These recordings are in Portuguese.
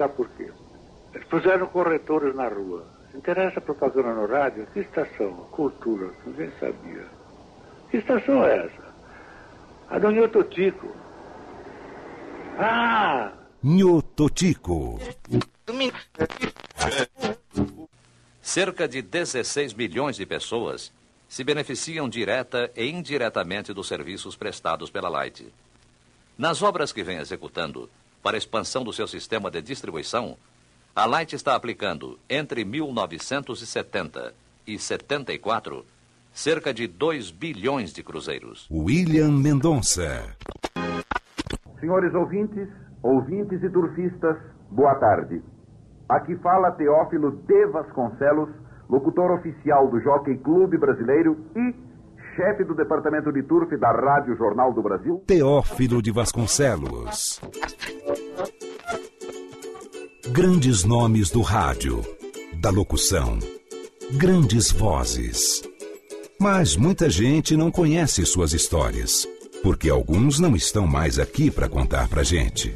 explicar por quê. Eles puseram corretores na rua. Interessa a propaganda no rádio? Que estação? Cultura. Ninguém sabia. Que estação é essa? A do Nhoto Tico. Ah! Nhototico. Cerca de 16 milhões de pessoas se beneficiam direta e indiretamente dos serviços prestados pela Light. Nas obras que vem executando para a expansão do seu sistema de distribuição, a Light está aplicando, entre 1970 e 74, cerca de 2 bilhões de cruzeiros. William Mendonça. Senhores ouvintes, ouvintes e turfistas, boa tarde. Aqui fala Teófilo de Vasconcelos, locutor oficial do Jockey Clube Brasileiro e chefe do departamento de turf da Rádio Jornal do Brasil. Teófilo de Vasconcelos. Grandes nomes do rádio, da locução, grandes vozes. Mas muita gente não conhece suas histórias, porque alguns não estão mais aqui para contar pra gente.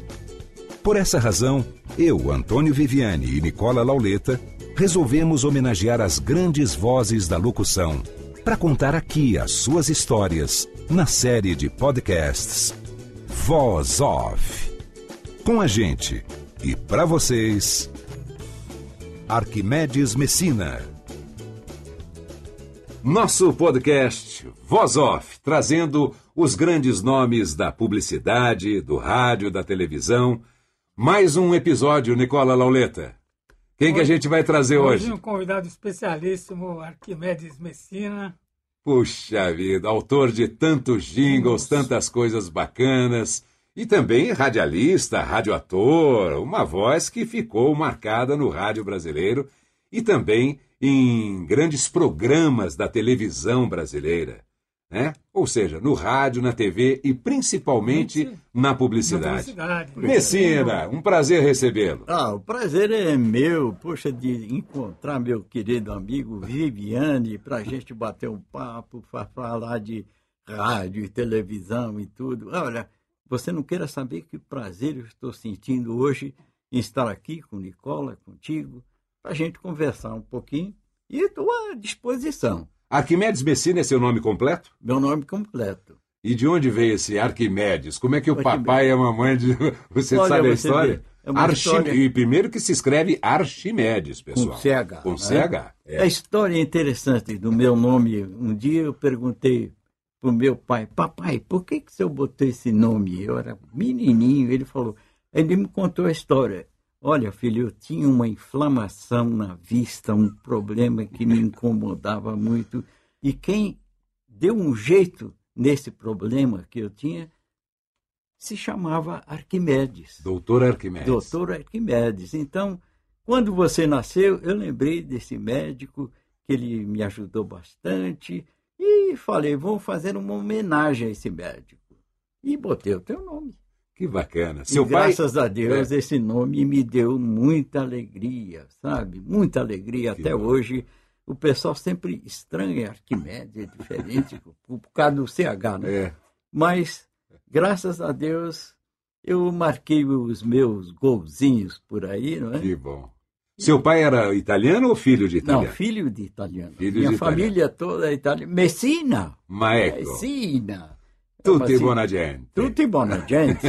Por essa razão, eu, Antônio Viviane e Nicola Lauleta resolvemos homenagear as grandes vozes da locução para contar aqui as suas histórias na série de podcasts Voz Off. Com a gente e para vocês, Arquimedes Messina. Nosso podcast Voz Off, trazendo os grandes nomes da publicidade, do rádio, da televisão. Mais um episódio, Nicola Lauleta. Quem que a gente vai trazer hoje? Hoje um convidado especialíssimo, Arquimedes Messina. Puxa vida, autor de tantos jingles, tantas coisas bacanas. E também radialista, radioator, uma voz que ficou marcada no rádio brasileiro e também em grandes programas da televisão brasileira. Né? Ou seja, no rádio, na TV e principalmente na publicidade. Na publicidade. Messina, um prazer recebê-lo. Ah, o prazer é meu, poxa, de encontrar meu querido amigo Viviane, para a gente bater um papo, para falar de rádio e televisão e tudo. Olha, você não queira saber que prazer eu estou sentindo hoje em estar aqui com Nicola, contigo, para a gente conversar um pouquinho e estou à disposição. Arquimedes Messina é seu nome completo? Meu nome completo. E de onde veio esse Arquimedes? Como é que o Arquimedes. papai e a mamãe de... Você Olha, sabe a história? é uma Archim- história- E primeiro que se escreve Archimedes, pessoal. Com CH. Com? CH. é. A história é interessante do meu nome. Um dia eu perguntei pro meu pai, papai, por que, que o senhor botou esse nome? Eu era menininho. Ele falou, ele me contou a história. Olha, filho, eu tinha uma inflamação na vista, um problema que me incomodava muito. E quem deu um jeito nesse problema que eu tinha se chamava Arquimedes. Doutor Arquimedes. Doutor Arquimedes. Então, quando você nasceu, eu lembrei desse médico, que ele me ajudou bastante, e falei, vou fazer uma homenagem a esse médico. E botei o teu nome. Que bacana. E Seu pai... graças a Deus, É. esse nome me deu muita alegria, sabe? Muita alegria. Que Até bom. hoje, o pessoal sempre estranha Arquimedes, é diferente, por, por causa do CH, né? É. Mas, graças a Deus, eu marquei os meus golzinhos por aí, não é? Que bom. Seu pai era italiano ou filho de Não, italiano? filho de italiano. Filho Minha de família toda é italiana. Messina! Ma ecco, Messina! Tutti Mas, buona gente. Tutti buona gente.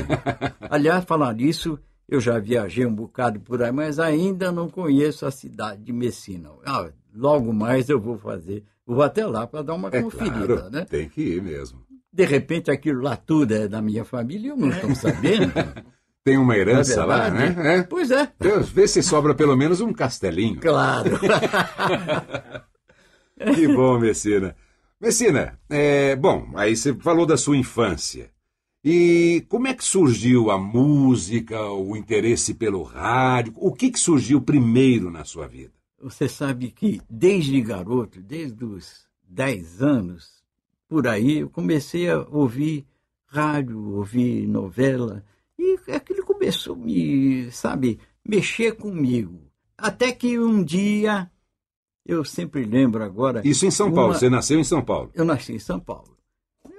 Aliás, falar nisso, eu já viajei um bocado por aí, mas ainda não conheço a cidade de Messina. Ah, logo mais eu vou fazer. Vou até lá para dar uma É conferida, claro, né? tem que ir mesmo. De repente aquilo lá tudo é da minha família eu não estou sabendo. Tem uma herança É lá, né? É. Pois é. Então, Vê se sobra pelo menos um castelinho. Claro. Que bom, Messina. Messina, é, bom, aí você falou da sua infância. E como é que surgiu a música, o interesse pelo rádio? O que, que surgiu primeiro na sua vida? Você sabe que desde garoto, desde os 10 anos, por aí, eu comecei a ouvir rádio, ouvir novela, e aquilo começou a me, sabe, mexer comigo. Até que um dia, eu sempre lembro agora. Isso em São Paulo, uma... você nasceu em São Paulo? Eu nasci em São Paulo.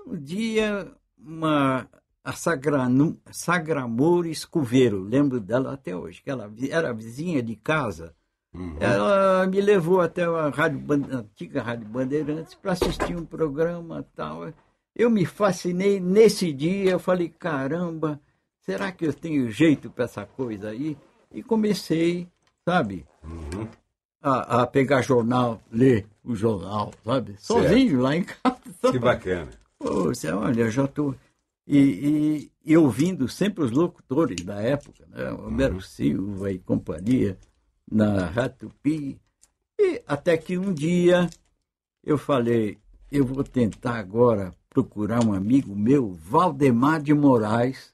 Um dia, uma, a Sagranu, Sagramores Cuveiro, lembro dela até hoje, que ela era vizinha de casa. Uhum. Ela me levou até a, rádio, a antiga Rádio Bandeirantes para assistir um programa tal. Eu me fascinei nesse dia, eu falei, caramba, será que eu tenho jeito para essa coisa aí? E comecei, sabe, uhum. A, a, pegar jornal, ler o jornal, sabe? Certo. Sozinho lá em casa. Que bacana. Pô, você, olha, eu já estou. E, e, e, ouvindo sempre os locutores da época, né? Homero uhum. Silva e companhia, na Ratupi. E até que um dia eu falei, eu vou tentar agora procurar um amigo meu, Valdemar de Moraes,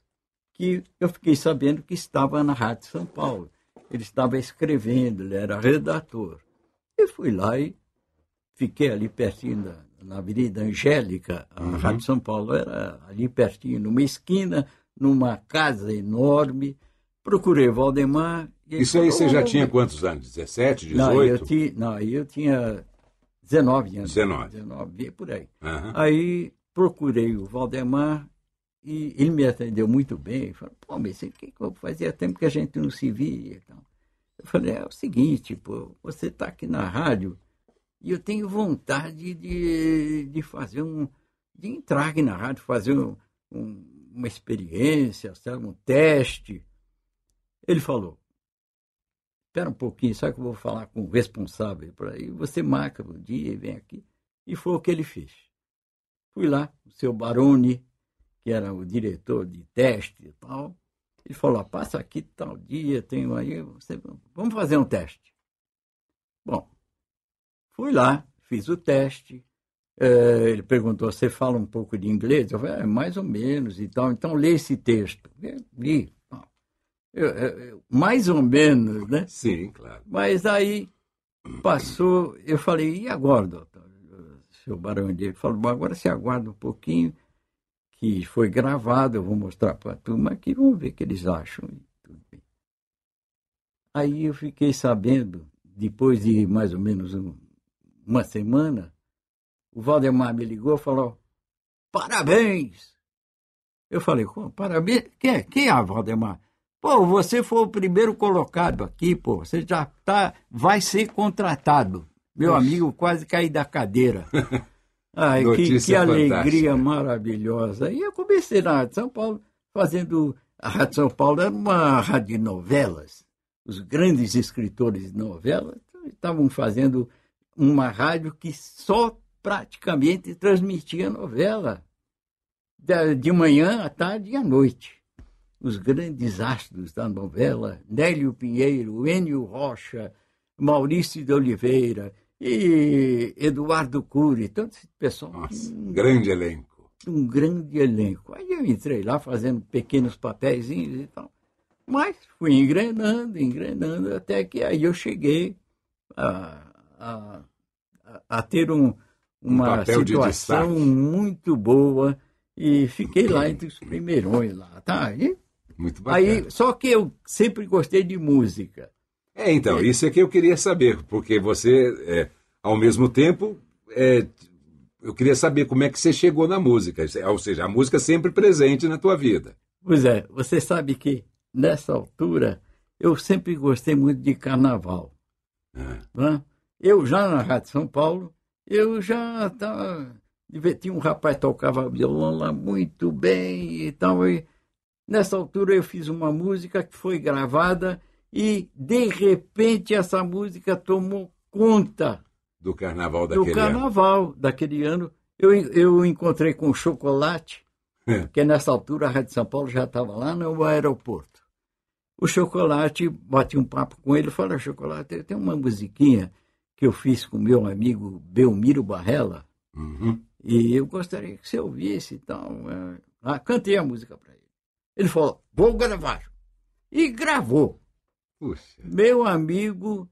que eu fiquei sabendo que estava na Rádio São Paulo. Ele estava escrevendo, ele era redator. E fui lá e fiquei ali pertinho da, na Avenida Angélica, a uhum. Rádio São Paulo era ali pertinho, numa esquina, numa casa enorme. Procurei Valdemar. Isso aí você já tinha quantos anos? 17, 18? Não, eu, ti, não, eu tinha 19 anos. 19. 19, por aí. Uhum. Aí procurei o Valdemar e ele me atendeu muito bem. Falou, pô, mas o que, fazia tempo que a gente não se via? Então, eu falei, é o seguinte, pô, você está aqui na rádio e eu tenho vontade de, de fazer um. de entrar aqui na rádio, fazer um, um, uma experiência, sabe, um teste. Ele falou: espera um pouquinho, só que eu vou falar com o responsável por aí. Você marca o dia e vem aqui. E foi o que ele fez. Fui lá, o seu Baroni, que era o diretor de teste e tal. Ele falou: passa aqui tal dia, tenho aí, você, vamos fazer um teste. Bom, Fui lá, fiz o teste. É, ele perguntou: Você fala um pouco de inglês? Eu falei: é, Mais ou menos e tal. Então, lê esse texto. Li. Eu, eu, mais ou menos, né? Sim, claro. Mas aí passou, eu falei: E agora, doutor? O seu Barão de ele falou: agora você aguarda um pouquinho, que foi gravado, eu vou mostrar para a turma aqui, vamos ver o que eles acham. Aí eu fiquei sabendo, depois de mais ou menos um, uma semana, o Valdemar me ligou e falou: Parabéns! Eu falei: Parabéns? Quem é? Quem é, Valdemar? Pô, você foi o primeiro colocado aqui, pô. Você já tá, vai ser contratado. Meu amigo quase caí da cadeira. Ai, que, que alegria maravilhosa. E eu comecei na Rádio São Paulo, fazendo. A Rádio São Paulo era uma rádio de novelas. Os grandes escritores de novelas estavam fazendo uma rádio que só praticamente transmitia novela, de manhã à tarde e à noite. Os grandes astros da novela, Nélio Pinheiro, Enio Rocha, Maurício de Oliveira e Eduardo Cury, tanto esse pessoal. Nossa, um grande elenco. Um grande elenco. Aí eu entrei lá fazendo pequenos papéis e tal. Mas fui engrenando, engrenando, até que aí eu cheguei a a, a ter um, uma um situação muito boa e fiquei lá entre os primeirões lá, tá? E, muito bacana. Aí, só que eu sempre gostei de música. É, então, isso é que eu queria saber, porque você, é, ao mesmo tempo, é, eu queria saber como é que você chegou na música, ou seja, a música sempre presente na tua vida. Pois é, você sabe que nessa altura eu sempre gostei muito de carnaval. Ah. Eu já na Rádio São Paulo, eu já estava. Tinha um rapaz que tocava violão lá muito bem e tal. E nessa altura eu fiz uma música que foi gravada e, de repente, essa música tomou conta. Do carnaval daquele do carnaval ano. daquele ano. Eu, eu encontrei com o Chocolate, é. que nessa altura a Rádio São Paulo já estava lá no aeroporto. O Chocolate, bati um papo com ele, falou, Chocolate, tem uma musiquinha que eu fiz com meu amigo Belmiro Barrela. Uhum. E eu gostaria que você ouvisse e. É, Lá, cantei a música para ele. Ele falou, vou gravar. E gravou. Puxa. Meu amigo,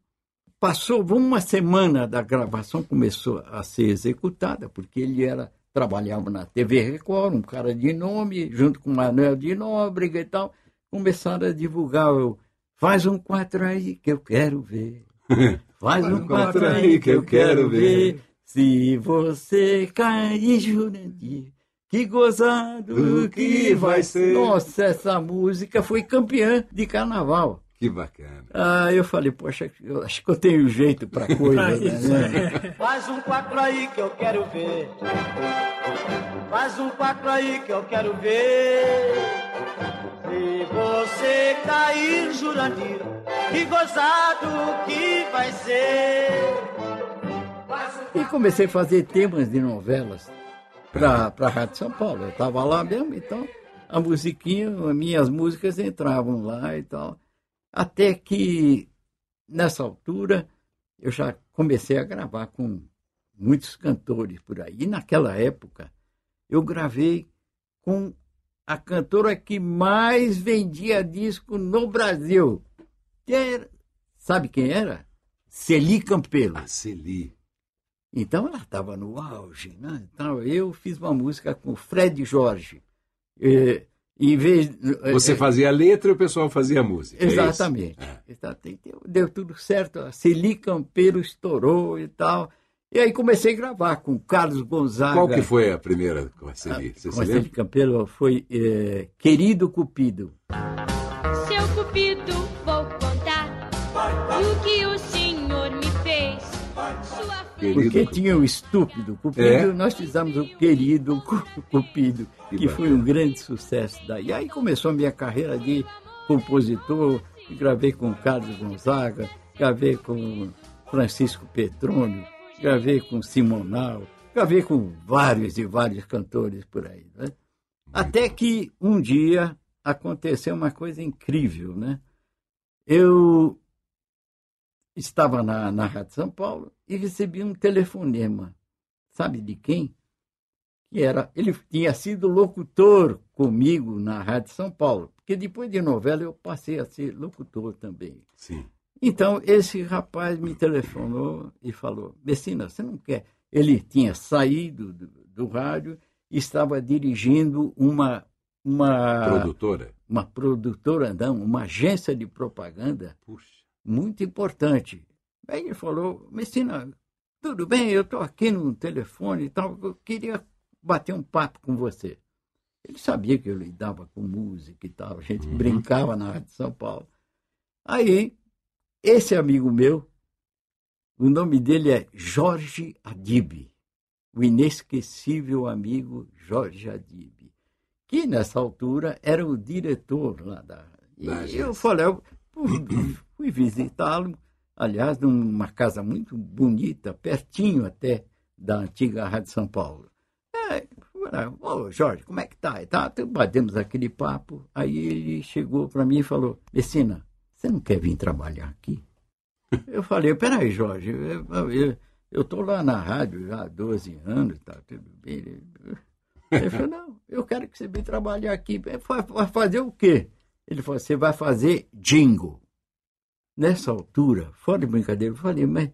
passou uma semana da gravação, começou a ser executada, porque ele era trabalhava na TV Record, um cara de nome, junto com Manuel de Nóbrega e tal, começaram a divulgar o Faz um quatro aí que eu quero ver. Faz um quatro aí que eu quero ver. Se você cair, Jurandir, que gozado que vai ser. Nossa, essa música foi campeã de carnaval. Que bacana. Ah, eu falei, poxa, eu acho que eu tenho jeito pra coisa, né? Faz um quatro aí que eu quero ver. Faz um quatro aí que eu quero ver. Se você cair, Jurandir, que gozado que vai ser. E comecei a fazer temas de novelas para a Rádio São Paulo. Eu estava lá mesmo, então a musiquinha, as minhas músicas entravam lá e tal. Até que, nessa altura, eu já comecei a gravar com muitos cantores por aí. E naquela época, eu gravei com a cantora que mais vendia disco no Brasil. Que era, sabe quem era? Celi Campelo. A Celi. Então ela estava no auge. Né? Então eu fiz uma música com o Fred Jorge. Em vez, Você fazia a letra e o pessoal fazia a música. é Exatamente. Deu tudo certo. A Celi Campeiro estourou e tal. E aí comecei a gravar com Carlos Gonzaga. Qual que foi a primeira com a Celi? Você com a Celi? Campeiro foi eh, Querido Cupido. Querido Porque tinha o estúpido Cupido, É? nós fizemos o querido Cu- Cupido, Que que, foi um grande sucesso daí. Aí começou a minha carreira de compositor, gravei com Carlos Gonzaga, gravei com Francisco Petrônio, gravei com Simonal, gravei com vários e vários cantores por aí. né? Até que um dia aconteceu uma coisa incrível, né? Eu estava na, na Rádio São Paulo e recebi um telefonema. Sabe de quem? Que era, ele tinha sido locutor comigo na Rádio São Paulo, porque depois de novela eu passei a ser locutor também. Sim. Então, esse rapaz me telefonou e falou: Messina, você não quer? Ele tinha saído do, do rádio e estava dirigindo uma, uma, Produtora? uma produtora, não, uma agência de propaganda Puxa. Muito importante. Aí ele falou, Messina, tudo bem, eu estou aqui no telefone e tal, eu queria bater um papo com você. Ele sabia que eu lidava com música e tal, a gente brincava na Rádio São Paulo. Aí, esse amigo meu, o nome dele é Jorge Adib, o inesquecível amigo Jorge Adib, que nessa altura era o diretor lá da. E eu falei, eu fui, visitá-lo, aliás, numa casa muito bonita, pertinho até da antiga Rádio São Paulo. É, Ô, Jorge, como é que tá? Tá, tá, batemos aquele papo. Aí ele chegou para mim e falou: Messina, você não quer vir trabalhar aqui? Eu falei: peraí, Jorge, eu, tô lá na rádio já há 12 anos, tá tudo bem. Ele- falou: não, eu quero que você venha trabalhar aqui. Fazer o quê? Ele falou: você vai fazer jingle. Nessa altura, fora de brincadeira, eu falei, mas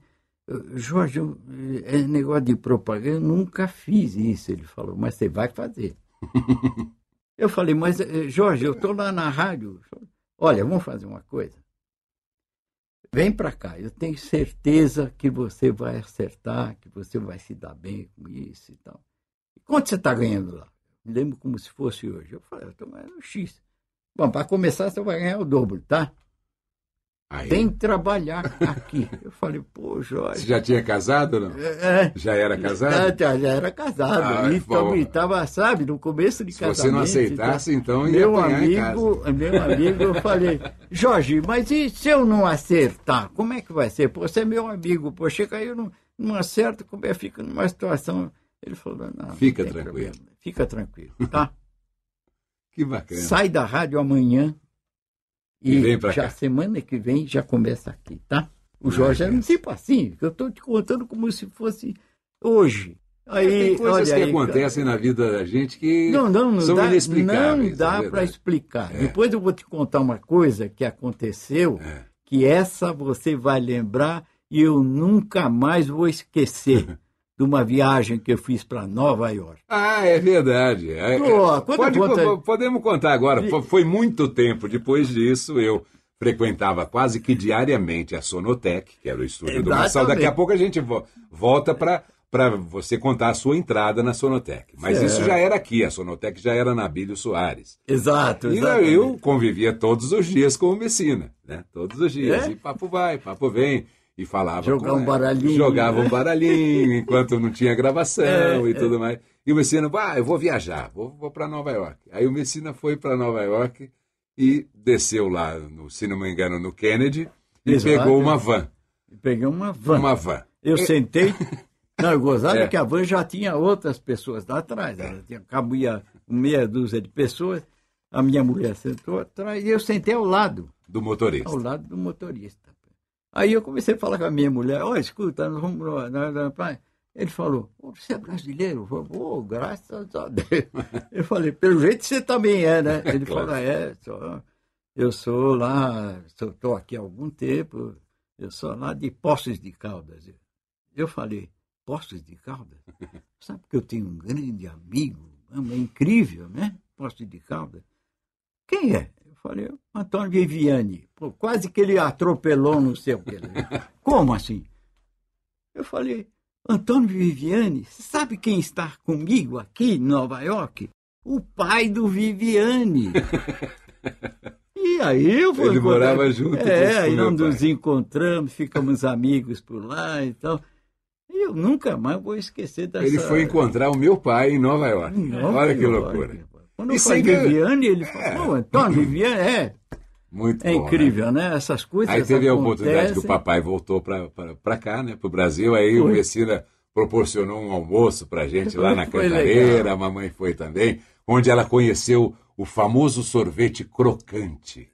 Jorge, eu, é negócio de propaganda, eu nunca fiz isso. Ele falou, mas você vai fazer. eu falei, mas eh, Jorge, eu estou lá na rádio. Olha, vamos fazer uma coisa. Vem para cá, eu tenho certeza que você vai acertar, que você vai se dar bem com isso e tal. E quanto você está ganhando lá? Me lembro como se fosse hoje. Eu falei, eu estou ganhando X. Bom, para começar, você vai ganhar o dobro, tá? Aí. Vem trabalhar aqui. Eu falei, pô, Jorge. Você já tinha casado não? É, Já era casado? já, já era casado. Ah, então, bom. estava, sabe, no começo de Se casamento. você não aceitasse, então ia meu amigo, meu amigo, eu falei, Jorge, mas e se eu não acertar? Como é que vai ser? Pô, você é meu amigo, pô, chega aí, eu não, não acerto, como é, fica numa situação. Ele falou, não. Fica não tem tranquilo. problema. Fica tranquilo, tá? Que bacana. Sai da rádio amanhã E e, vem pra já cá. semana que vem já começa aqui, tá? O Jorge era um tipo assim, que eu estou te contando como se fosse hoje. Aí, Tem coisas olha que aí, acontecem na vida da gente que Não, não, não são dá, inexplicáveis. não dá é para explicar. Depois eu vou te contar uma coisa que aconteceu, É. que essa você vai lembrar e eu nunca mais vou esquecer de uma viagem que eu fiz para Nova York. Ah, é verdade. É, Pô, é, conta, pode- conta. po- podemos contar agora. Fo- Foi muito tempo. Depois disso, eu frequentava quase que diariamente a Sonotec, que era o estúdio do Marçal. Daqui a Exatamente. pouco a gente vo- volta para para você contar a sua entrada na Sonotec. Mas Certo. isso já era aqui, a Sonotec já era na Abílio Soares. Exato, E exatamente. eu convivia todos os dias com o Messina, né? Todos os dias. É? E papo vai, papo vem. E falava Jogar com um baralhinho. Jogava um baralhinho enquanto não tinha gravação É, e tudo mais. E o Messina, ah, eu vou viajar, vou, vou para Nova York. Aí o Messina foi para Nova York e desceu lá, no, se não me engano, no Kennedy e Exato. pegou uma van. Peguei uma van. Uma van. Eu sentei. Não, eu gozava É. que a van já tinha outras pessoas lá atrás. Ela tinha, cabia meia dúzia de pessoas. A minha mulher sentou atrás e eu sentei ao lado, Do motorista. ao lado do motorista. Aí eu comecei a falar com a minha mulher, olha, escuta, nós vamos lá, na- na praia." Ele falou, "Ô, você é brasileiro? Eu falei, "Ô, graças a Deus. Eu falei, pelo jeito você também é, né? Ele Claro. falou, é, sou, eu sou lá, estou aqui há algum tempo, eu sou lá de Poços de Caldas. Eu falei, Poços de Caldas? Sabe que eu tenho um grande amigo, é incrível, né? Poços de Caldas. Quem é? Falei, Antônio Viviane. Pô, quase que ele atropelou no seu quê. Como assim? Eu falei, Antônio Viviane, sabe quem está comigo aqui em Nova York? O pai do Viviane. E aí eu fui Ele morava junto É, aí pai. nos encontramos, ficamos amigos por lá e tal. E eu nunca mais vou esquecer dessa... Ele foi encontrar o meu pai em Nova York. Nova Olha que York. loucura. Quando sem que- Viviane, ele falou, "Pô, Antônio Viviane, é. Muito É bom, né? incrível, né? Essas coisas Aí teve a oportunidade que o acontecem. papai voltou para cá, né, para o Brasil. Aí o Foi. Messina proporcionou um almoço para gente lá na Foi Cantareira. A mamãe foi também, onde ela conheceu o famoso sorvete crocante.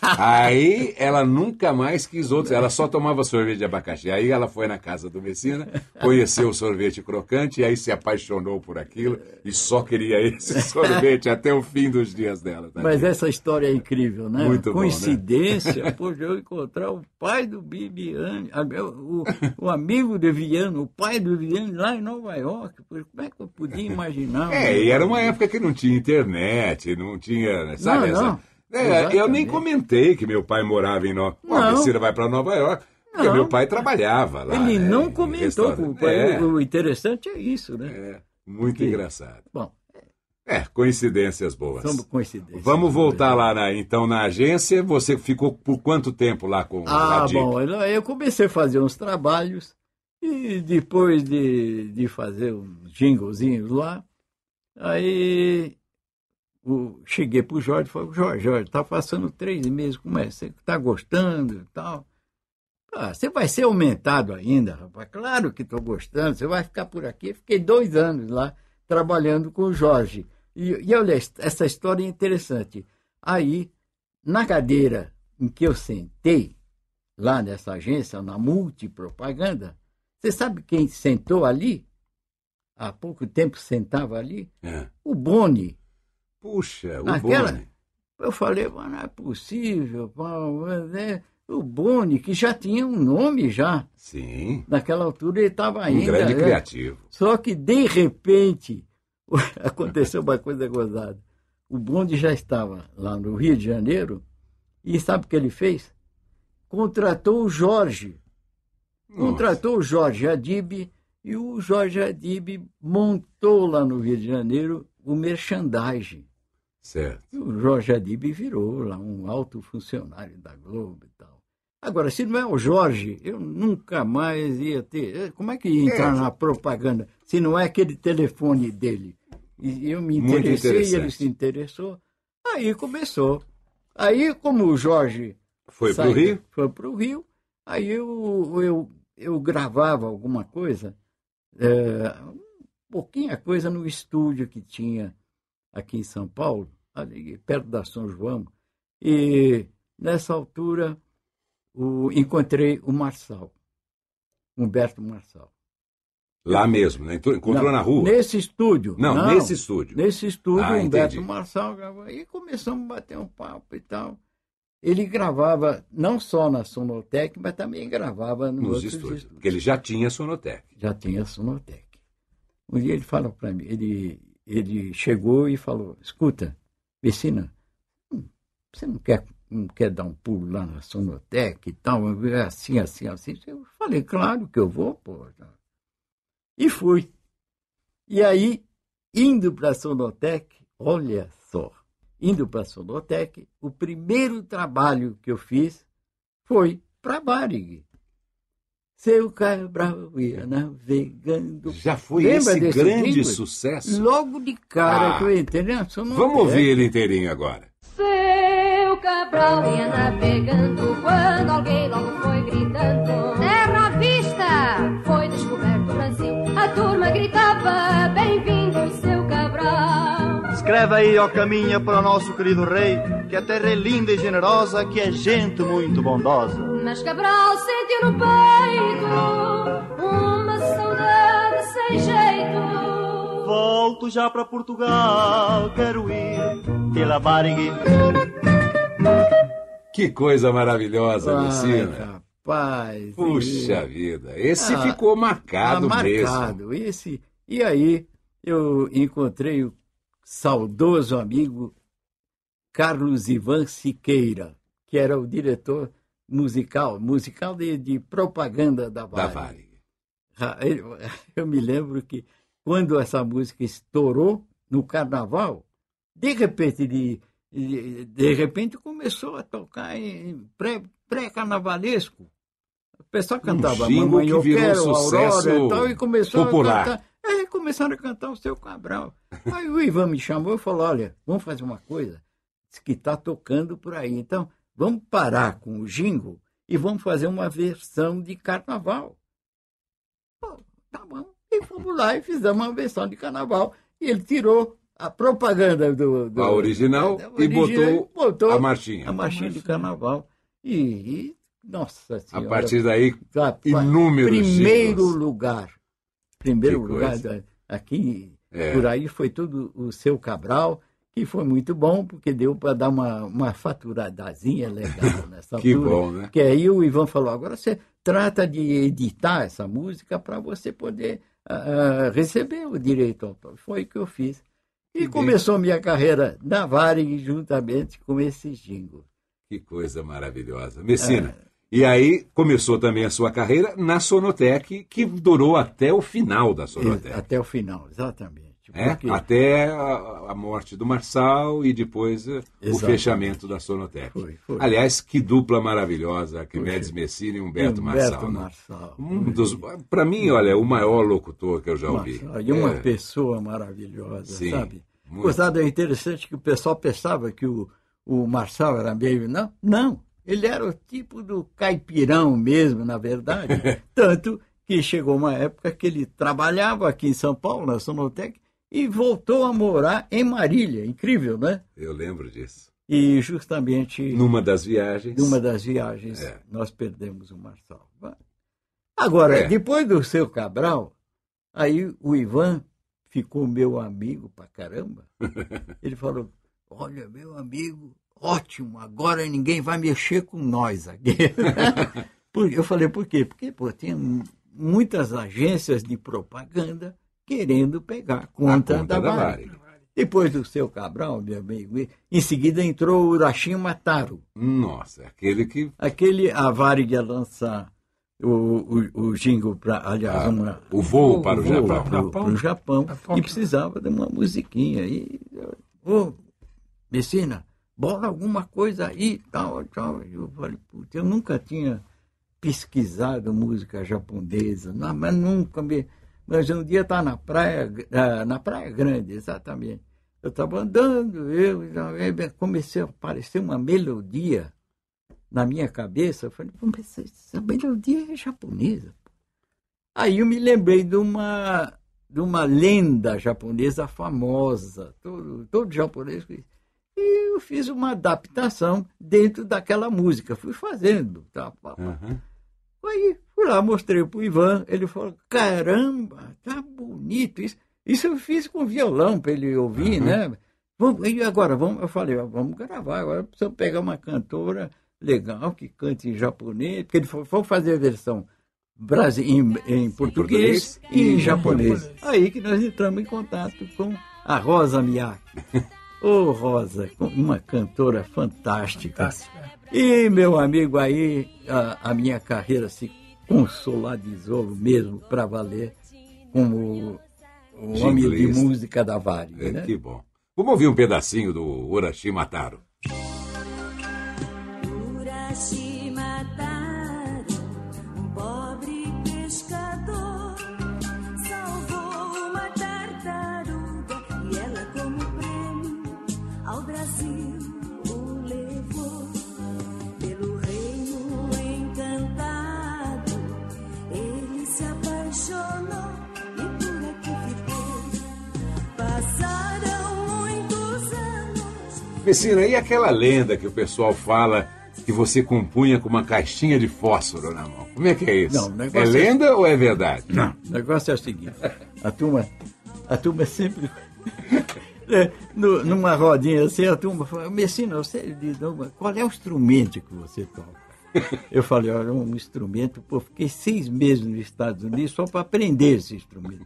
Aí ela nunca mais quis outros, ela só tomava sorvete de abacaxi. Aí ela foi na casa do Messina, conheceu o sorvete crocante, e aí se apaixonou por aquilo e só queria esse sorvete até o fim dos dias dela. tá? Mas essa história é incrível, né? Muito bom, né? Coincidência, pô, de eu encontrar o pai do Viviane, a- o, o amigo de Viviane, o pai do Viviane lá em Nova York. Como é que eu podia imaginar? É, e era uma época que não tinha internet, não tinha, sabe? Não, essa- não. É, eu nem comentei que meu pai morava em Nova York. A Priscila vai para Nova York, porque Não. meu pai trabalhava lá. Ele né, não em comentou com o restaurante. O, interessante é isso, né? É, é, muito Que- engraçado. Bom, É, coincidências boas. são coincidências. Vamos voltar lá, na, então, na agência. Você ficou por quanto tempo lá com o Ah, bom, eu eu comecei a fazer uns trabalhos e depois de, de fazer uns jinglezinhos lá, aí o, cheguei pro Jorge e falei, Jorge, Jorge, tá passando três meses, como é? Você tá gostando e tal? Ah, você vai ser aumentado ainda, rapaz? Claro que estou gostando, você vai ficar por aqui. Fiquei dois anos lá trabalhando com o Jorge. E, e olha, essa história é interessante. Aí, na cadeira em que eu sentei, lá nessa agência, na multipropaganda, você sabe quem sentou ali? Há pouco tempo sentava ali? É. O Boni. Puxa, o Naquela- Boni. Eu falei, mas não é possível, né? o Boni, que já tinha um nome já. Sim, Naquela altura ele estava um ainda. grande né? criativo. Só que, de repente, aconteceu uma coisa gozada. O bonde já estava lá no Rio de Janeiro e sabe o que ele fez? Contratou o Jorge. Contratou o Jorge Adib e o Jorge Adib montou lá no Rio de Janeiro o merchandising. Certo. E o Jorge Adib virou lá um alto funcionário da Globo e tal. Agora, se não é o Jorge, eu nunca mais ia ter. eh, Como é que ia entrar É. na propaganda se não é aquele telefone dele? E eu me interessei, ele interessante. se interessou. Aí começou. Aí, como o Jorge Foi saiu- pro Rio? Foi para o Rio. Aí eu, eu, eu gravava alguma coisa, é, um pouquinha coisa no estúdio que tinha aqui em São Paulo, ali perto da São João. E nessa altura o, encontrei o Marçal, Humberto Marçal. Lá mesmo, né? Encontrou Não, na rua? Nesse estúdio. Não, nesse estúdio. Nesse estúdio, Ah, Humberto entendi. Marçal gravou. E começamos a bater um papo e tal. Ele gravava não só na Sonotec, mas também gravava nos, Nos estúdios. estúdios. Porque ele já tinha Sonotec. Já tinha Sonotec. Um dia ele falou para mim, ele, ele chegou e falou, escuta, Vecina, hum, você não quer, não quer dar um pulo lá na Sonotec e tal? É Assim, assim, assim. Eu falei, claro que eu vou, pô. E fui. E aí, indo para a Sonotec, olha só, indo para a Sonotec, o primeiro trabalho que eu fiz foi para Varig. Seu Cabral ia navegando. Já foi Lembra esse grande jingle? sucesso? Logo de cara Ah. que eu entrei na Sonotec. Vamos ouvir ele inteirinho agora. Seu Cabral ia navegando quando alguém logo foi gritando Escreve aí, ó, caminha para o nosso querido rei, que a terra é linda e generosa, que é gente muito bondosa. Mas Cabral sentiu no peito Uma saudade sem jeito Volto já para Portugal, quero ir pela Varig. Que coisa maravilhosa, Ai, Messina. rapaz. Puxa vida. Esse Ah, ficou marcado, Tá mesmo. marcado. Esse, e aí eu encontrei o saudoso amigo Carlos Ivan Siqueira, que era o diretor musical, musical de, de propaganda da Da Varig. Varig. Ah, Eu, me lembro que quando essa música estourou no carnaval, de repente de, de, de repente começou a tocar em pré- pré-carnavalesco. o pessoal cantava jingle Mamãe que Eu virou Quero, sucesso Aurora e tal, e começou popular. a cantar. É, começaram a cantar o seu Cabral. Aí o Ivan me chamou e falou, olha, vamos fazer uma coisa, que está tocando por aí. Então, vamos parar com o jingle e vamos fazer uma versão de carnaval. Pô, tá bom. E fomos lá e fizemos uma versão de carnaval. E ele tirou a propaganda do. do A original da e original botou a marchinha. A marchinha de carnaval. E, e, nossa A senhora. partir daí, Tá, inúmeros Primeiro jingles. lugar. Primeiro lugar. Aqui, É. por aí, foi tudo o seu Cabral, que foi muito bom, porque deu para dar uma, uma faturadazinha legal nessa Que altura. bom, né? Que aí o Ivan falou: agora você trata de editar essa música para você poder ah, receber o direito autor. Foi o que eu fiz. E Que começou minha carreira na Varig juntamente com esse jingle. que coisa maravilhosa. Messina. É. E aí começou também a sua carreira na Sonotec, que durou até o final da Sonotec. Até o final, exatamente. É, Porque- até a, a morte do Marçal e depois eh, o Exatamente. fechamento da Sonotec. Foi, foi. Aliás, que dupla maravilhosa, Arquimedes Messina e Humberto, Humberto Marçal. né? Marçal. Um dos, para mim, olha, o maior locutor que eu já ouvi. Marçal, E uma É, pessoa maravilhosa, Sim, sabe? muito. Gostado é interessante que o pessoal pensava que o, o Marçal era meio. Não, não. Ele era o tipo do caipirão mesmo, na verdade. Tanto que chegou uma época que ele trabalhava aqui em São Paulo, na Sonotec, e voltou a morar em Marília. Incrível, né? Eu lembro disso. E justamente Numa das viagens. numa das viagens, É. nós perdemos o Marçal. Agora, É. depois do seu Cabral, aí o Ivan ficou meu amigo pra caramba. Ele falou: Olha, meu amigo, ótimo, agora ninguém vai mexer com nós aqui. Eu falei, por quê? Porque pô, tinha mu- muitas agências de propaganda querendo pegar conta, conta da, da. Varig. Depois do seu Cabral, meu amigo, em seguida entrou o Urachim Mataro. Nossa, aquele que. Aquele, a Varig ia lançar o, o, o jingle para, aliás, Ah, uma, o voo para o Japão. Para o Japão, e precisava de uma musiquinha. E, ô, Messina, bola alguma coisa aí, tal, tal. Eu falei, putz, eu nunca tinha pesquisado música japonesa, não, mas nunca me... Mas um dia tá na praia, ah, na Praia Grande, exatamente. Eu estava andando, eu eu comecei a aparecer uma melodia na minha cabeça. Eu falei, "Pô, mas essa melodia é japonesa. Aí eu me lembrei de uma, de uma lenda japonesa famosa, todo, todo japonês. conhece. E eu fiz uma adaptação dentro daquela música. Fui fazendo. Tá, pá, pá. Aham. Aí Fui lá, mostrei para o Ivan, ele falou, caramba, tá bonito isso. Isso eu fiz com violão para ele ouvir, uhum. né? Vamos, e agora, vamos, eu falei, vamos gravar, agora precisamos pegar uma cantora legal que cante em japonês, porque ele falou, vamos fazer a versão Brasil, em, em português, e em japonês. japonês. Aí que nós entramos em contato com a Rosa Miyake. Ô oh, Rosa, uma cantora fantástica. Fantástica. E meu amigo aí, a, a minha carreira se consoladizou mesmo para valer como o homem de música da Vale. É, né? Que bom. Vamos ouvir um pedacinho do Urashi Mataro. Vecina, e aquela lenda que o pessoal fala que você compunha com uma caixinha de fósforo na mão? Como é que é isso? Não, é, é lenda é... ou é verdade? Não, o negócio é o seguinte: a turma, a turma sempre. É, no, numa rodinha assim, a turma fala, Messina, você diz, qual é o instrumento que você toca? Eu falei, olha, um instrumento, pô, fiquei seis meses nos Estados Unidos só para aprender esse instrumento.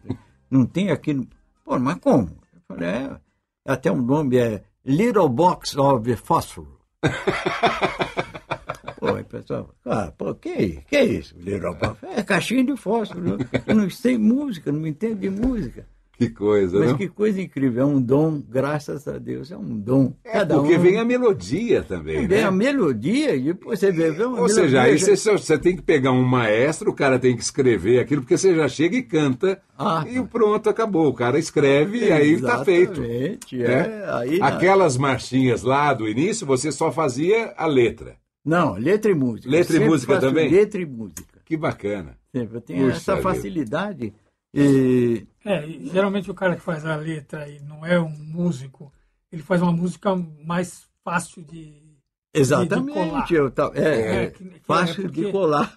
Não tem aqui no. Pô, mas como? Eu falei, é, até o um nome é Little Box of Phosphor. Oi, pessoal. Ah, pô, que, que é isso? Little Box? É caixinha de fósforo. Eu não sei música, não entendo de música. Que coisa, Mas não? que coisa incrível. É um dom, graças a Deus, é um dom. É, Cada porque um... vem a melodia também, Vem né? a melodia e depois você vê... Uma Ou seja, aí você, você, tem que pegar um maestro, o cara tem que escrever aquilo, porque você já chega e canta ah, e pronto, acabou. O cara escreve e aí está feito. Exatamente, é. é. Aí, Aquelas marchinhas lá do início, você só fazia a letra. Não, letra e música. Letra e música também? Letra e música. Que bacana. Sempre. Eu tenho Puxa essa facilidade... E... É, geralmente o cara que faz a letra e não é um músico, ele faz uma música mais fácil de. Exatamente, de, colar. Eu, é, é, que, que fácil é porque... de colar.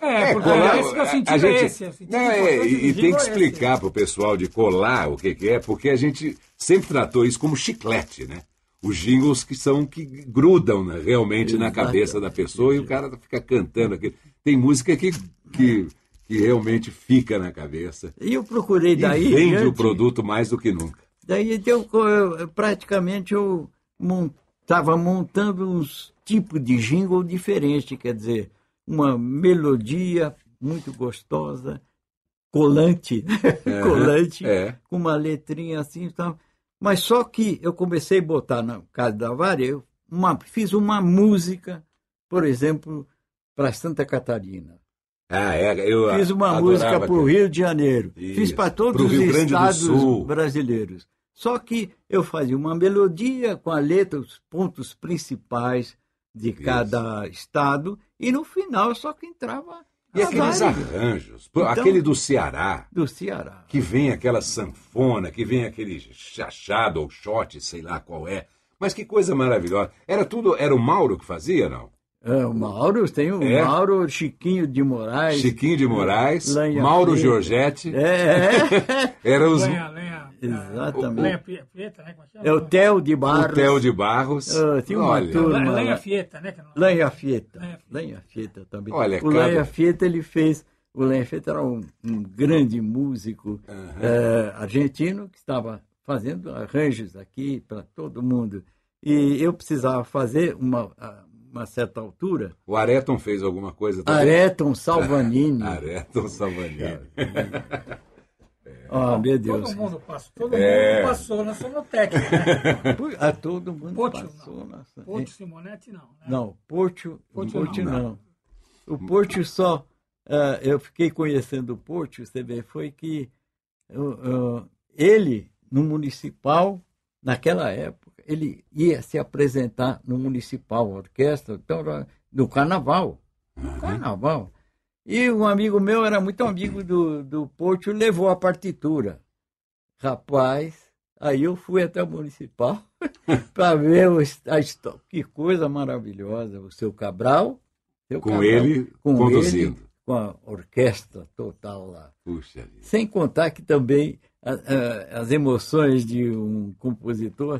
É, porque colar, esse que eu senti a gente, esse. Não, é, e, e tem que explicar para o pessoal de colar o que, que é, porque a gente sempre tratou isso como chiclete, né? Os jingles que são que grudam né, realmente Exatamente. na cabeça da pessoa e o cara fica cantando aquilo. Tem música que, que que realmente fica na cabeça. E eu procurei daí. E vende diante, o produto mais do que nunca. Daí eu, eu praticamente eu estava montando uns tipos de jingle diferente, quer dizer, uma melodia muito gostosa, colante, é, colante, é. com uma letrinha assim, então, mas só que eu comecei a botar na casa da Varia, eu uma, fiz uma música, por exemplo, para Santa Catarina. Ah, é, eu Fiz uma música para o Rio de Janeiro. Isso. Fiz para todos os estados brasileiros. Só que eu fazia uma melodia com a letra, os pontos principais de Isso. cada estado, e no final só que entrava. E aqueles arranjos, então, aquele do Ceará. Do Ceará. Que vem aquela sanfona, que vem aquele chachado ou shot, sei lá qual é. Mas que coisa maravilhosa. Era tudo, era o Mauro que fazia, não? É, o Mauro, tem o é. Mauro Chiquinho de Moraes. Chiquinho de Moraes, Lanha Mauro Preta. Giorgetti. É, é. Era os... Lenha, lenha, Exatamente. Lenha Preta, né? É o Theo de Barros. O Theo de Barros. Uh, tinha uma Olha. turma. Lenha Fieta, né? Lenha Fieta. Lenha Fieta também. Olha, o cada... Lenha Fieta, ele fez... O Lenha Fieta era um, um grande músico uhum. uh, argentino que estava fazendo arranjos aqui para todo mundo. E eu precisava fazer uma uma certa altura. O Areton fez alguma coisa também? Areton Salvanini. Areton Salvanini. Oh, meu Deus. Todo mundo passou, todo é. mundo passou na sonotécnica. Né? A todo mundo Porto, passou. Não. Na... Porto Simonetti não. Né? Não, Porto, Porto, Porto não. não. O Porto só. Uh, eu fiquei conhecendo o Porto, você vê, foi que uh, uh, ele, no municipal, naquela época, ele ia se apresentar no municipal, orquestra, então, no carnaval. No carnaval. E um amigo meu era muito amigo do, do Porto, levou a partitura. Rapaz, aí eu fui até o municipal para ver a história. Que coisa maravilhosa, o seu Cabral. Seu com Cabral, ele com conduzindo. Ele, com a orquestra total lá. Puxa. Sem contar que também as emoções de um compositor,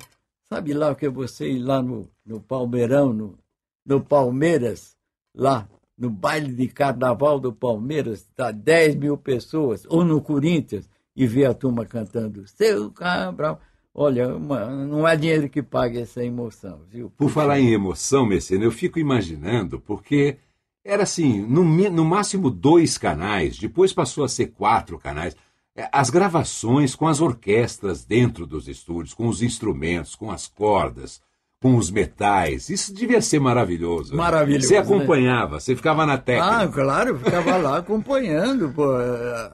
sabe lá o que você ir lá no, no Palmeirão, no, no Palmeiras, lá no baile de carnaval do Palmeiras, está 10 mil pessoas, ou no Corinthians, e ver a turma cantando Seu Cabral. Olha, uma- não há dinheiro que pague essa emoção, viu? Por falar em emoção, Messina, eu fico imaginando, porque era assim, no, no máximo dois canais, depois passou a ser quatro canais. É, As gravações com as orquestras dentro dos estúdios, com os instrumentos, com as cordas, com os metais, isso devia ser maravilhoso. né? Maravilhoso, Você né? acompanhava, você ficava na Ah, técnica. claro, eu ficava lá acompanhando. Pô, a,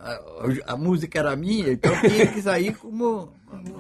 a- a música era minha, então tinha que sair como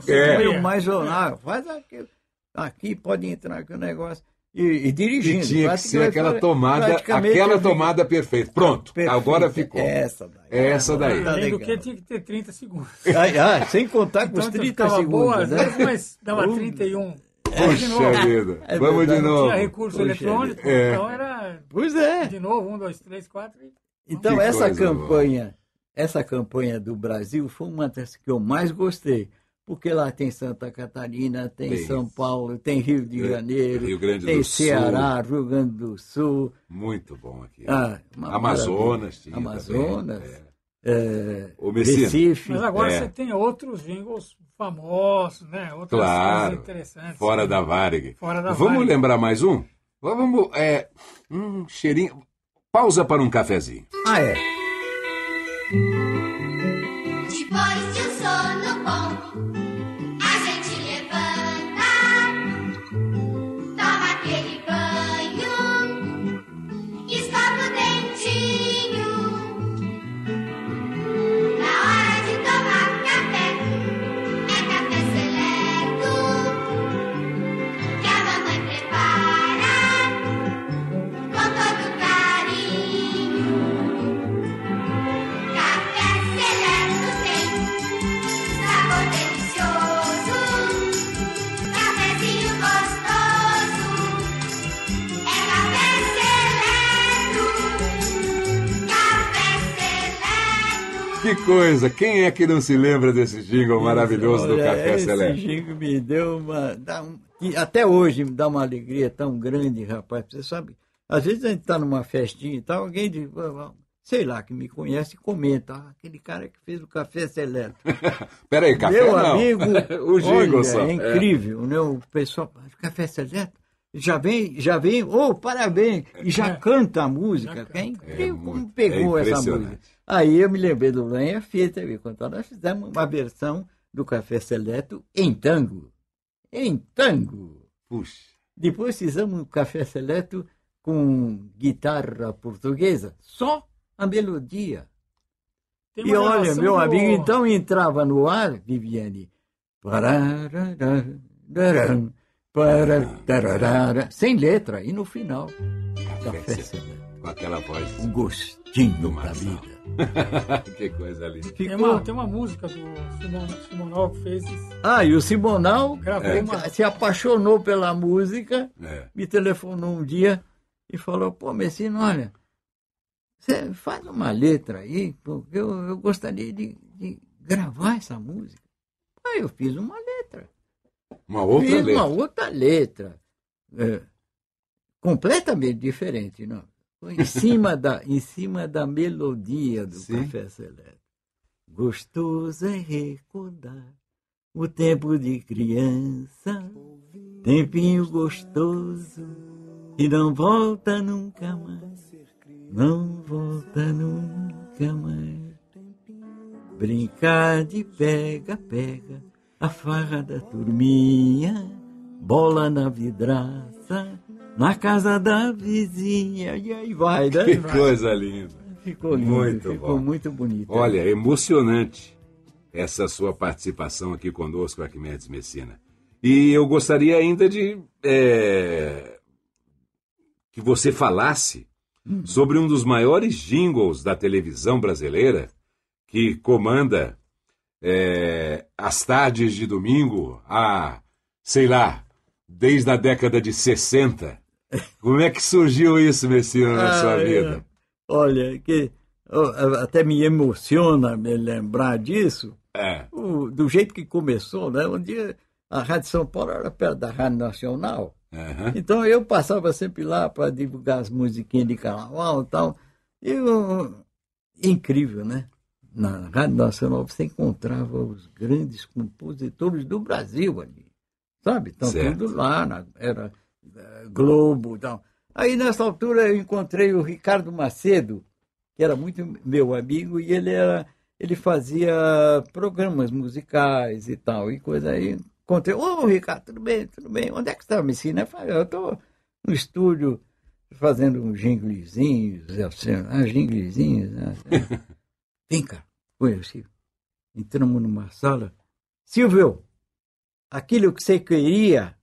É. eu mais jornal. Faz aquilo. Aqui pode entrar aqui o negócio. E, e E dirigindo. tinha que ser aquela tomada, aquela tomada perfeita. Pronto, Perfeita. agora ficou. Essa daí. Essa daí. Tá Além do que tinha que ter 30 segundos. Ah, ah, sem contar com Então, os 30 ficava segundos. boa, né? vezes, mas dava Uh, 31. Puxa vida. É Vamos de novo. Tinha recurso Puxa eletrônico, É. então era Pois é. de novo, um, dois, três, quatro. e- Então, Que essa campanha, essa campanha do Brasil foi uma das que eu mais gostei. Porque lá tem Santa Catarina, tem, Tem. São Paulo, tem Rio de É, Janeiro, Rio Grande tem do Sul. Ceará, Rio Grande do Sul, Muito bom aqui. ah, Amazonas tinha Amazonas, também, é, Ô, Messina, Recife. Mas agora É. você tem outros jingles famosos, né? Outras Claro, coisas interessantes. Fora da Varig. Fora da Vamos Varig. lembrar mais um? Vamos, é, um cheirinho. Pausa para um cafezinho. Ah, é. Que coisa! Quem é que não se lembra desse jingle maravilhoso do Olha, Café esse Seleto? jingle me deu uma. dá um- até hoje me dá uma alegria tão grande, rapaz. Você sabe, às vezes a gente está numa festinha e tal, alguém diz, sei lá, que me conhece, comenta, "Ah, aquele cara que fez o café seleto. Peraí, café Meu não. amigo, o jingle olha, só. é incrível, né? O pessoal, café seleto, já vem, já vem, oh, parabéns, e já canta a música, que é incrível como muito- pegou é essa música. Aí eu me lembrei do Lenha Fita? Quando nós fizemos uma versão do Café Seleto em tango. Em tango. Puxa. Depois fizemos um Café Seleto com guitarra portuguesa, só a melodia. Tem E olha, meu do- amigo, então entrava no ar, Viviane, sem letra, e no final, Café Seleto. Com aquela voz. Um gostinho Marçal. vida. que coisa linda. Tem uma, tem uma música do Simon, Simonal que fez isso. Ah, e o Simonal Gravou eh, uma- se apaixonou pela música, É. me telefonou um dia e falou, pô, Messina, olha, você faz uma letra aí, porque eu, eu gostaria de, de gravar essa música. Aí eu fiz uma letra. Uma outra fiz letra. uma outra letra. eh, completamente diferente, não? Em cima da, em cima da melodia do Sim. Café Seleto. Gostoso é recordar o tempo de criança, tempinho gostoso que não volta nunca mais, não volta nunca mais. Brincar de pega-pega, a farra da turminha, bola na vidraça, na casa da vizinha, e aí vai, né? Que coisa linda. Ficou lindo, Muito ficou bom. muito bonito. Olha, emocionante essa sua participação aqui conosco, Arquimedes Messina. E eu gostaria ainda de é, que você falasse sobre um dos maiores jingles da televisão brasileira que comanda é, as tardes de domingo há, sei lá, desde a década de 60. Como é que surgiu isso, Messina, na sua Ah, é. vida? Olha, que até me emociona me lembrar disso, É. o- do jeito que começou, né? Um dia a Rádio São Paulo era perto da Rádio Nacional. Aham. Então eu passava sempre lá para divulgar as musiquinhas de carnaval e tal. E eu- incrível, né? Na Rádio Nacional você encontrava os grandes compositores do Brasil ali. Sabe? Então Certo. tudo lá, na- era Globo e tal. Aí nessa altura eu encontrei o Ricardo Macedo, que era muito meu amigo, e ele era. Ele fazia programas musicais e tal, e coisa aí. Encontrei, ô Ricardo, tudo bem, tudo bem? Onde é que você está me ensinando? Eu falei, eu estou no estúdio fazendo uns jinglezinhos, assim, ah, jinglezinhos. né? Vem cá, conheci. Entramos numa sala. Silvio, aquilo que você queria,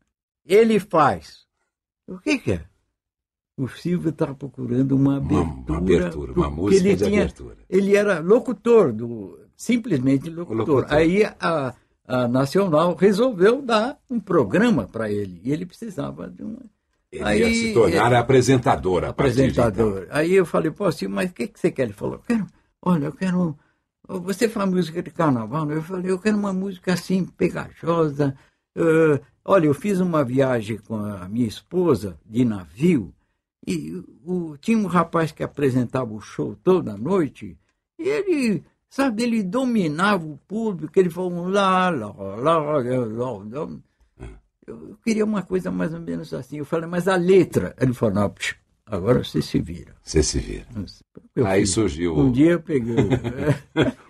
ele faz. O que, que é? O Silvio estava procurando uma abertura. Uma abertura, uma música ele de tinha, abertura. Ele era locutor, do, simplesmente locutor. locutor. Aí a, a Nacional resolveu dar um programa para ele. E ele precisava de uma. Ele Aí, ia se tornar é, apresentador a então. apresentador. Aí eu falei, pô, Silvio, mas o que, que você quer? Ele falou, quero, olha, eu quero. Você faz música de carnaval? Eu falei, eu quero uma música assim, pegajosa. eh, olha, eu fiz uma viagem com a minha esposa de navio e o, tinha um rapaz que apresentava o show toda noite e ele, sabe, ele dominava o público, ele falou lá, lá, lá, lá, lá, lá. Eu queria uma coisa mais ou menos assim. Eu falei, mas a letra? Ele falou, não, psh, agora você se vira. Você se vira. Eu Aí fiz. surgiu. Um dia eu peguei,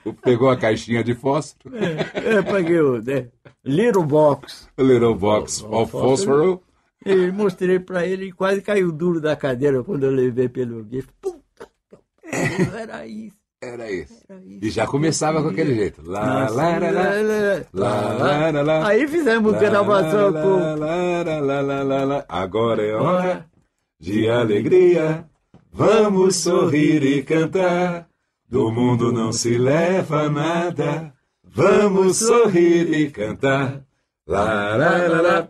o- Pegou a caixinha de fósforo. é, eu peguei o né, Little Box little box of fósforo. e mostrei para ele e quase caiu duro da cadeira quando eu levei pelo guia. Puta, era isso. Era isso. E já começava com aquele jeito. Lá, lá, lá, lá. Lá, lá. Aí fizemos gravação com lá, lá, lá, lá, lá, lá. Agora é hora de alegria. Vamos sorrir e cantar. Do mundo não se leva nada. Vamos sorrir e cantar. Lá, lá, lá, lá.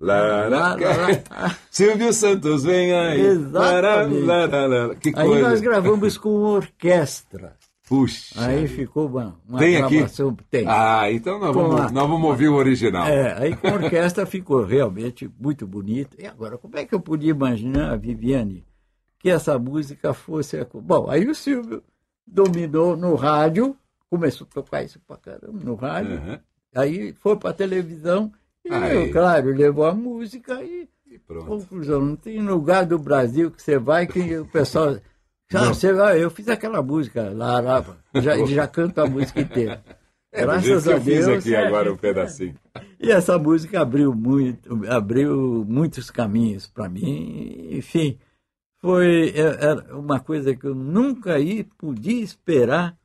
Lá, lá, lá. Silvio Santos vem aí. Exatamente. Lá, lá, lá, lá. Que Aí coisa. nós gravamos com orquestra. Puxa. Aí ficou uma, uma Tem aqui? gravação. Tem. Ah, então nós vamos, a- nós vamos ouvir o original. É, aí com a orquestra ficou realmente muito bonito. E agora, como é que eu podia imaginar, Viviane, que essa música fosse. a Bom, aí o Silvio dominou no rádio, começou a tocar isso pra caramba no rádio, Aham. aí foi pra televisão, e Aí. eu, claro, levou a música e. E pronto. Conclusão, não tem lugar do Brasil que você vai que o pessoal. Ah, você vai, eu fiz aquela música lá, já, ele já canta a música inteira. É, Graças a eu fiz Deus. aqui agora um pedacinho. E essa música abriu muito, abriu muitos caminhos para mim. Enfim, foi é- era uma coisa que eu nunca ia, podia esperar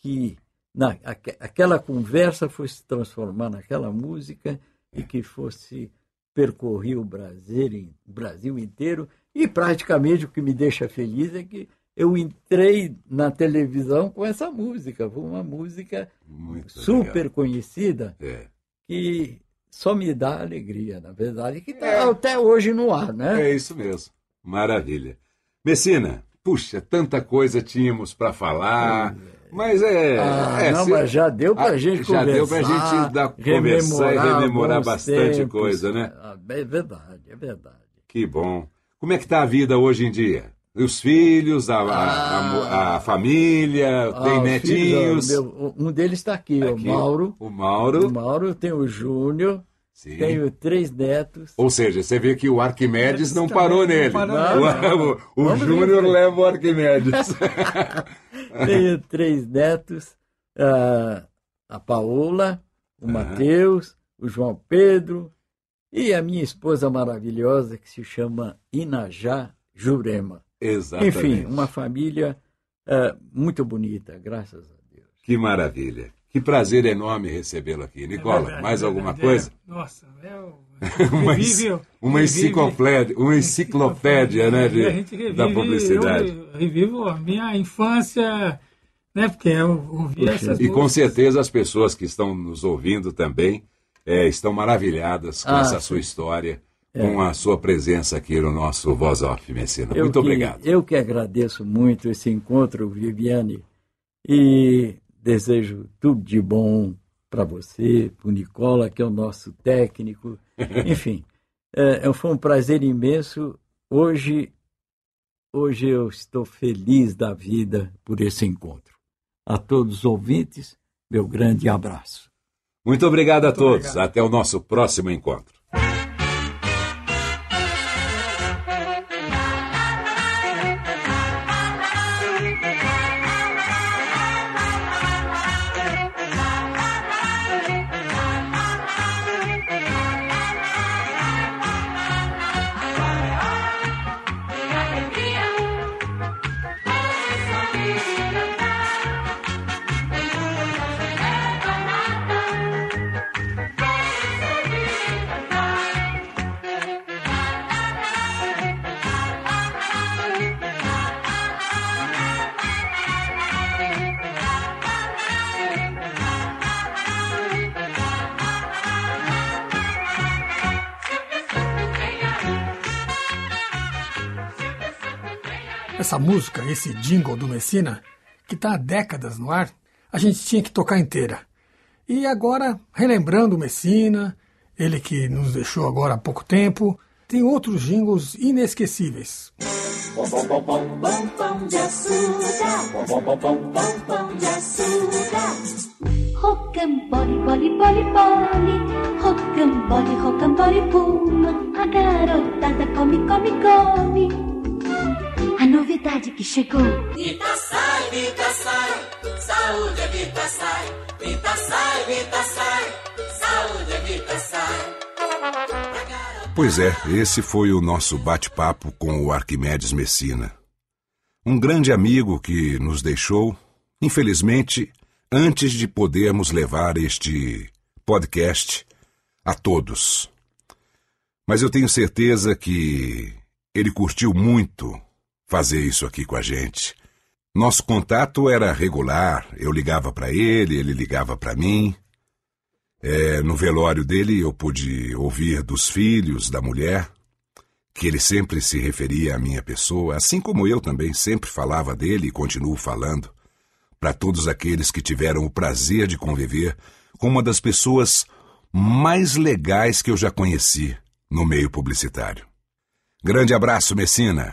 que na, aque- aquela conversa fosse se transformar naquela música e que fosse percorrer o Brasil, Brasil inteiro. E praticamente o que me deixa feliz é que eu entrei na televisão com essa música. Foi uma música Muito super legal. conhecida É. que só me dá alegria, na verdade, que está até hoje no ar, né? É isso mesmo. Maravilha. Messina, puxa, tanta coisa tínhamos para falar, mas é. Ah, é, não, se- mas já deu pra Ah, gente Já conversar. deu pra gente dar, conversar e rememorar bastante tempos. coisa, né? Ah, É verdade, é verdade. Que bom. Como é que tá a vida hoje em dia? Os filhos, a, a- a mo- a família, Ah, tem os netinhos. filhos, meu- um deles está aqui, Aqui, o Mauro. O Mauro. O Mauro tem o Júnior, Sim. tenho três netos. Ou seja, você vê que o Arquimedes não parou não nele. parou nele. O, o Júnior leva o Arquimedes. Tenho três netos, ah, a Paola, o Matheus, o João Pedro e a minha esposa maravilhosa que se chama Inajá Jurema. Exatamente. Enfim, uma família ah, muito bonita, graças a Deus. Que maravilha. Que prazer enorme recebê-lo aqui. Nicola, É verdade, mais é alguma coisa? é. Nossa, é o... Uma, revive- uma enciclopédia, uma enciclopédia né, de- a gente revive, da publicidade. Eu revivo a minha infância, né? Porque eu ouvi essas E com certeza as pessoas que estão nos ouvindo também eh, estão maravilhadas com Ah, essa sim. sua história, com a sua presença aqui no nosso Voz Off, Messina. Eu Muito que- obrigado. Eu que agradeço muito esse encontro, Viviane, e desejo tudo de bom para você, para o Nicola, que é o nosso técnico. Enfim, é, é- foi um prazer imenso. Hoje, hoje eu estou feliz da vida por esse encontro. A todos os ouvintes, meu grande abraço. Muito obrigado a todos. Até o nosso próximo encontro. Essa música, esse jingle do Messina, que está há décadas no ar, a gente tinha que tocar inteira. E agora, relembrando o Messina, ele que nos deixou agora há pouco tempo, tem outros jingles inesquecíveis. Pom de açúcar. Pom de açúcar. Rocambole, bole, bole, bole. Rocambole, rocambole, puma. A garotada come, come, come. Novidade que chegou. Vita sai, Vita sai. Saúde é Vita sai. Vita sai, Vita sai. Saúde é Vita sai. Pois é, esse foi o nosso bate-papo com o Arquimedes Messina. Um grande amigo que nos deixou, infelizmente, antes de podermos levar este podcast a todos. Mas eu tenho certeza que ele curtiu muito fazer isso aqui com a gente. Nosso contato era regular, eu ligava para ele, ele ligava para mim. É, no velório dele, eu pude ouvir dos filhos, da mulher, que ele sempre se referia à minha pessoa, assim como eu também sempre falava dele e continuo falando, para todos aqueles que tiveram o prazer de conviver com uma das pessoas mais legais que eu já conheci no meio publicitário. Grande abraço, Messina.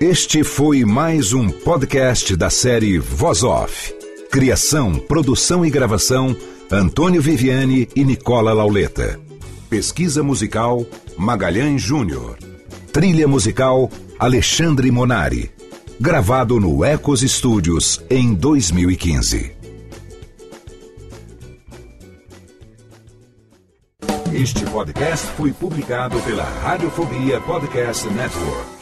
Este foi mais um podcast da série Voz Off. Criação, produção e gravação: Antônio Viviane e Nicola Lauleta. Pesquisa musical: Magalhães Júnior. Trilha musical: Alexandre Monari. Gravado no Ecos Studios em 2015. Este podcast foi publicado pela Radiofobia Podcast Network.